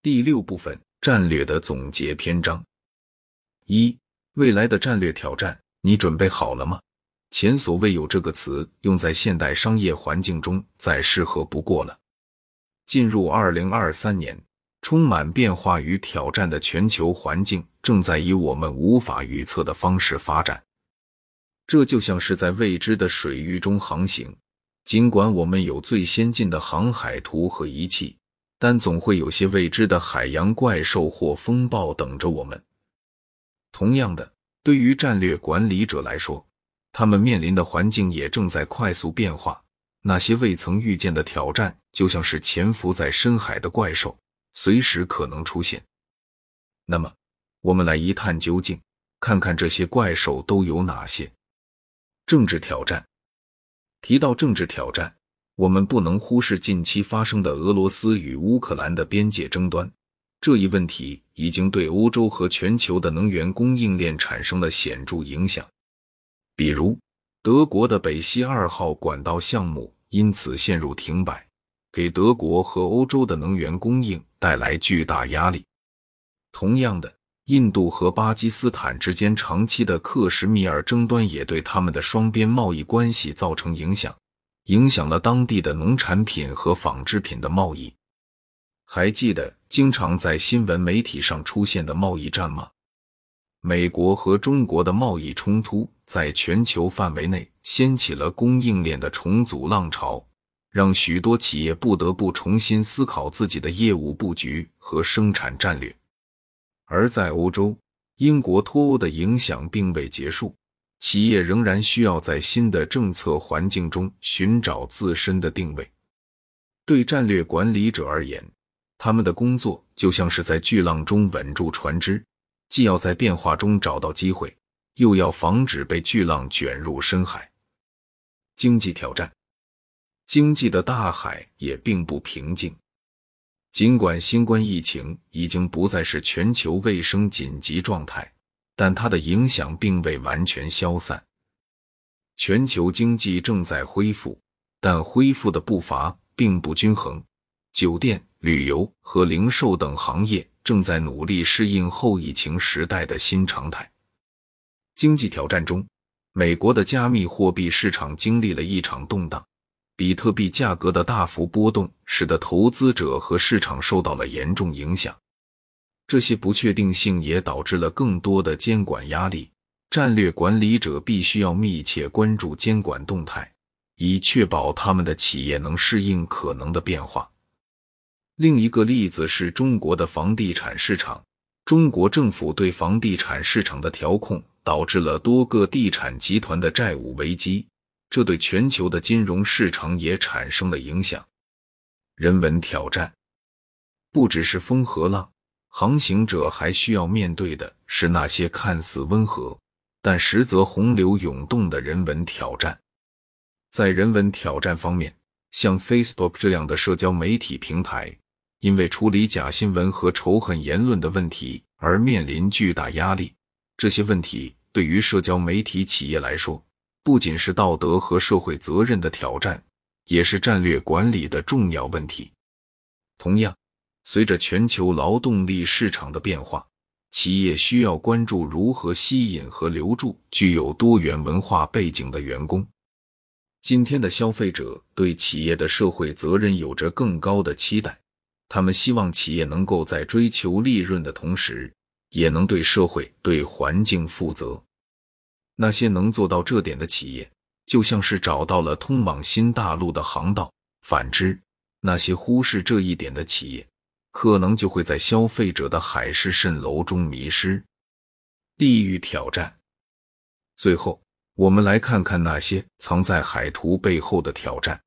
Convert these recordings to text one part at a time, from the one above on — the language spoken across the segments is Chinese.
第六部分战略的总结篇章一：未来的战略挑战，你准备好了吗？前所未有这个词用在现代商业环境中再适合不过了。进入二零二三年，充满变化与挑战的全球环境正在以我们无法预测的方式发展。这就像是在未知的水域中航行，尽管我们有最先进的航海图和仪器，但总会有些未知的海洋怪兽或风暴等着我们。同样的，对于战略管理者来说，他们面临的环境也正在快速变化。那些未曾遇见的挑战，就像是潜伏在深海的怪兽，随时可能出现。那么，我们来一探究竟，看看这些怪兽都有哪些。政治挑战。提到政治挑战，我们不能忽视近期发生的俄罗斯与乌克兰的边界争端。这一问题已经对欧洲和全球的能源供应链产生了显著影响。比如，德国的北溪二号管道项目因此陷入停摆，给德国和欧洲的能源供应带来巨大压力。同样的。印度和巴基斯坦之间长期的克什米尔争端也对他们的双边贸易关系造成影响，影响了当地的农产品和纺织品的贸易。还记得经常在新闻媒体上出现的贸易战吗？美国和中国的贸易冲突在全球范围内掀起了供应链的重组浪潮，让许多企业不得不重新思考自己的业务布局和生产战略。而在欧洲，英国脱欧的影响并未结束，企业仍然需要在新的政策环境中寻找自身的定位。对战略管理者而言，他们的工作就像是在巨浪中稳住船只，既要在变化中找到机会，又要防止被巨浪卷入深海。经济挑战，经济的大海也并不平静。尽管新冠疫情已经不再是全球卫生紧急状态，但它的影响并未完全消散。全球经济正在恢复，但恢复的步伐并不均衡。酒店、旅游和零售等行业正在努力适应后疫情时代的新常态。经济挑战中，美国的加密货币市场经历了一场动荡。比特币价格的大幅波动，使得投资者和市场受到了严重影响。这些不确定性也导致了更多的监管压力。战略管理者必须要密切关注监管动态，以确保他们的企业能适应可能的变化。另一个例子是中国的房地产市场。中国政府对房地产市场的调控，导致了多个地产集团的债务危机。这对全球的金融市场也产生了影响。人文挑战不只是风和浪，航行者还需要面对的是那些看似温和，但实则洪流涌动的人文挑战。在人文挑战方面，像 Facebook 这样的社交媒体平台，因为处理假新闻和仇恨言论的问题而面临巨大压力。这些问题对于社交媒体企业来说，不仅是道德和社会责任的挑战，也是战略管理的重要问题。同样，随着全球劳动力市场的变化，企业需要关注如何吸引和留住具有多元文化背景的员工。今天的消费者对企业的社会责任有着更高的期待，他们希望企业能够在追求利润的同时，也能对社会、对环境负责。那些能做到这点的企业，就像是找到了通往新大陆的航道；反之，那些忽视这一点的企业，可能就会在消费者的海市蜃楼中迷失。地域挑战。最后，我们来看看那些藏在海图背后的挑战：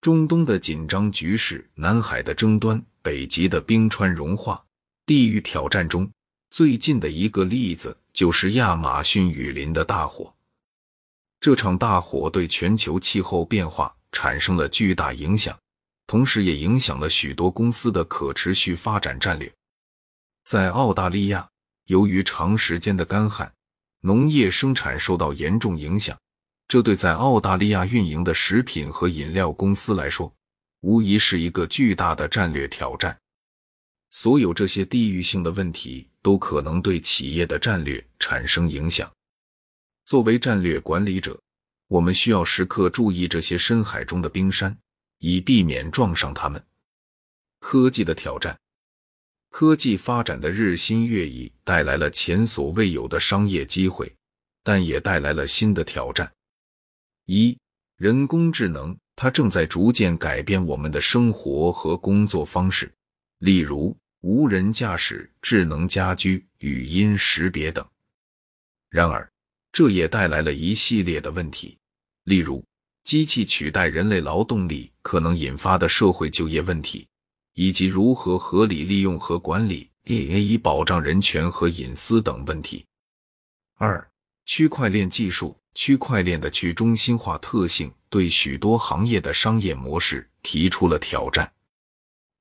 中东的紧张局势、南海的争端、北极的冰川融化。地域挑战中最近的一个例子。就是亚马逊雨林的大火。这场大火对全球气候变化产生了巨大影响，同时也影响了许多公司的可持续发展战略。在澳大利亚，由于长时间的干旱，农业生产受到严重影响。这对在澳大利亚运营的食品和饮料公司来说，无疑是一个巨大的战略挑战。所有这些地域性的问题都可能对企业的战略产生影响。作为战略管理者，我们需要时刻注意这些深海中的冰山，以避免撞上他们。科技的挑战，科技发展的日新月异带来了前所未有的商业机会，但也带来了新的挑战。一、人工智能，它正在逐渐改变我们的生活和工作方式，例如。无人驾驶、智能家居、语音识别等。然而，这也带来了一系列的问题，例如机器取代人类劳动力可能引发的社会就业问题，以及如何合理利用和管理 AI 以保障人权和隐私等问题。二、区块链技术，区块链的去中心化特性对许多行业的商业模式提出了挑战，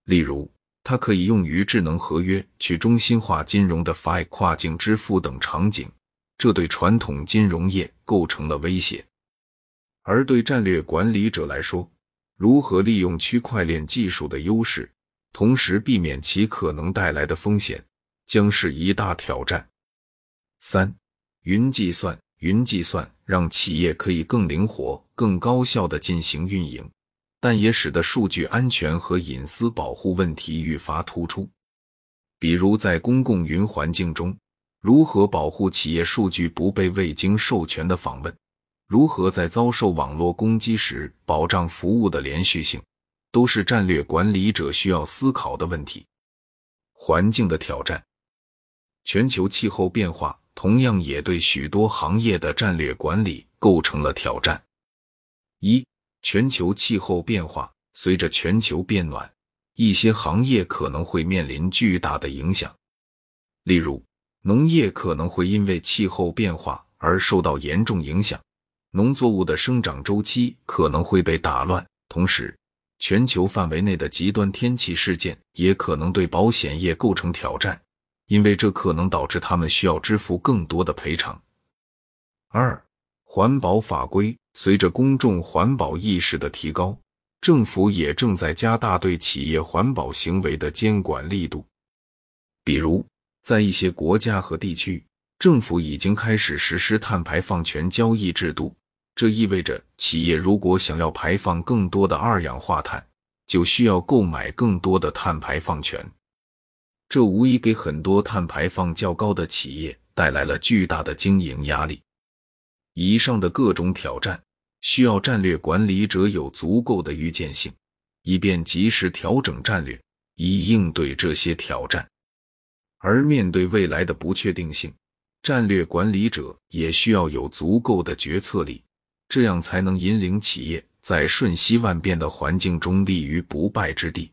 例如。它可以用于智能合约、去中心化金融的 Fi 跨境支付等场景，这对传统金融业构成了威胁。而对战略管理者来说，如何利用区块链技术的优势，同时避免其可能带来的风险，将是一大挑战。三、云计算，云计算让企业可以更灵活、更高效地进行运营。但也使得数据安全和隐私保护问题愈发突出。比如，在公共云环境中，如何保护企业数据不被未经授权的访问？如何在遭受网络攻击时保障服务的连续性？都是战略管理者需要思考的问题。环境的挑战，全球气候变化同样也对许多行业的战略管理构成了挑战。一全球气候变化，随着全球变暖，一些行业可能会面临巨大的影响。例如，农业可能会因为气候变化而受到严重影响，农作物的生长周期可能会被打乱。同时，全球范围内的极端天气事件也可能对保险业构成挑战，因为这可能导致他们需要支付更多的赔偿。二、环保法规。随着公众环保意识的提高，政府也正在加大对企业环保行为的监管力度。比如，在一些国家和地区，政府已经开始实施碳排放权交易制度。这意味着，企业如果想要排放更多的二氧化碳，就需要购买更多的碳排放权。这无疑给很多碳排放较高的企业带来了巨大的经营压力。以上的各种挑战需要战略管理者有足够的预见性，以便及时调整战略，以应对这些挑战。而面对未来的不确定性，战略管理者也需要有足够的决策力，这样才能引领企业在瞬息万变的环境中立于不败之地。